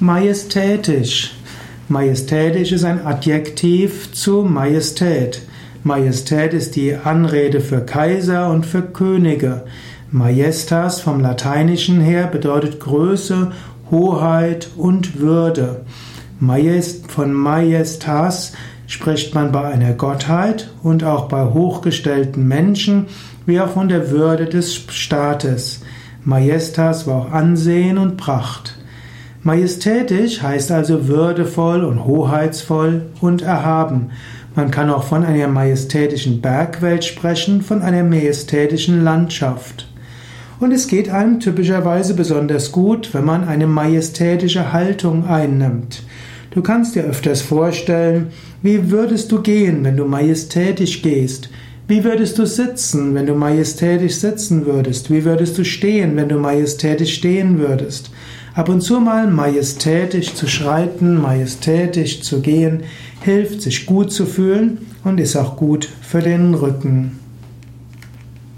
Majestätisch. Majestätisch ist ein Adjektiv zu Majestät. Majestät ist die Anrede für Kaiser und für Könige. Majestas vom Lateinischen her bedeutet Größe, Hoheit und Würde. Majest, von Majestas spricht man bei einer Gottheit und auch bei hochgestellten Menschen, wie auch von der Würde des Staates. Majestas war auch Ansehen und Pracht. Majestätisch heißt also würdevoll und hoheitsvoll und erhaben. Man kann auch von einer majestätischen Bergwelt sprechen, von einer majestätischen Landschaft. Und es geht einem typischerweise besonders gut, wenn man eine majestätische Haltung einnimmt. Du kannst dir öfters vorstellen, wie würdest du gehen, wenn du majestätisch gehst? Wie würdest du sitzen, wenn du majestätisch sitzen würdest? Wie würdest du stehen, wenn du majestätisch stehen würdest? Ab und zu mal majestätisch zu schreiten, majestätisch zu gehen, hilft sich gut zu fühlen und ist auch gut für den Rücken.